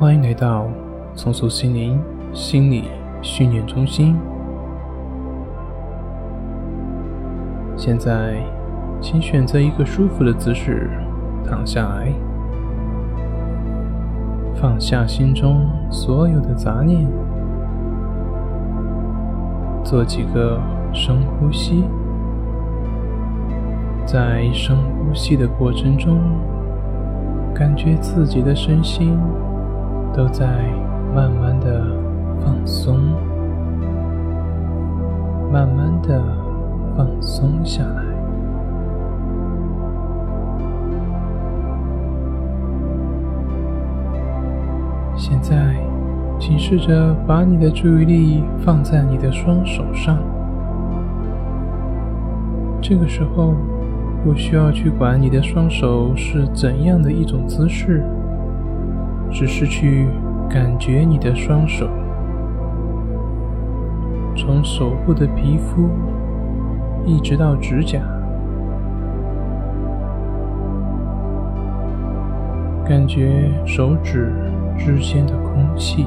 欢迎来到松鼠心灵心理训练中心。现在，请选择一个舒服的姿势躺下来，放下心中所有的杂念，做几个深呼吸。在深呼吸的过程中，感觉自己的身心都在慢慢的放松，慢慢的放松下来。现在，请试着把你的注意力放在你的双手上。这个时候。不需要去管你的双手是怎样的一种姿势，只是去感觉你的双手，从手部的皮肤一直到指甲，感觉手指之间的空气，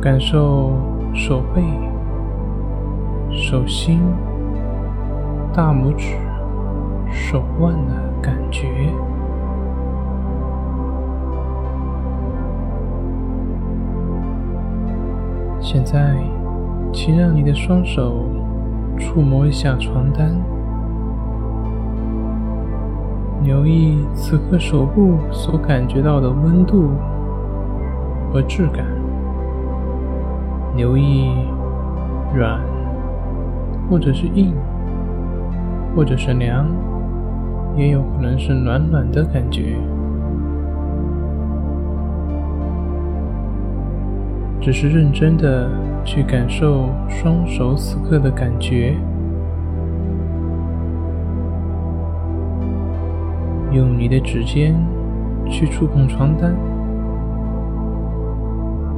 感受手背。手心、大拇指、手腕的感觉。现在，请让你的双手触摸一下床单，留意此刻手部所感觉到的温度和质感，留意软。或者是硬，或者是凉，也有可能是暖暖的感觉。只是认真的去感受双手此刻的感觉，用你的指尖去触碰床单，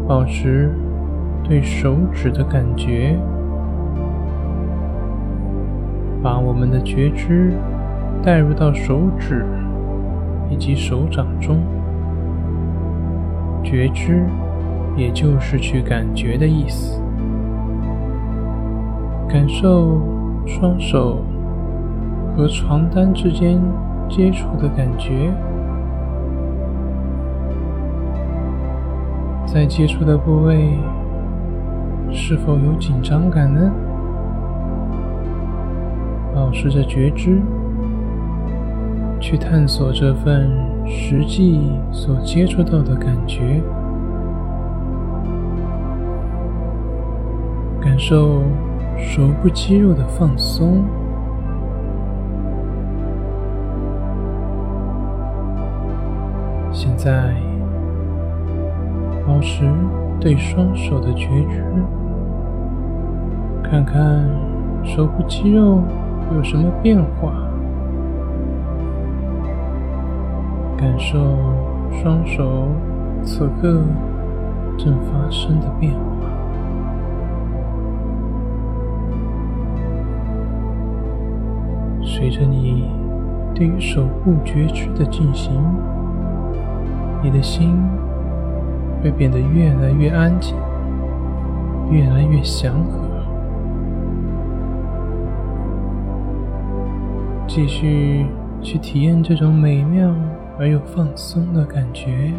保持对手指的感觉。把我们的觉知带入到手指以及手掌中，觉知也就是去感觉的意思，感受双手和床单之间接触的感觉，在接触的部位是否有紧张感呢？保持着觉知，去探索这份实际所接触到的感觉，感受手部肌肉的放松。现在，保持对双手的觉知，看看手部肌肉。有什么变化？感受双手此刻正发生的变化。随着你对于手部觉知的进行，你的心会变得越来越安静，越来越祥和。继续去体验这种美妙而又放松的感觉。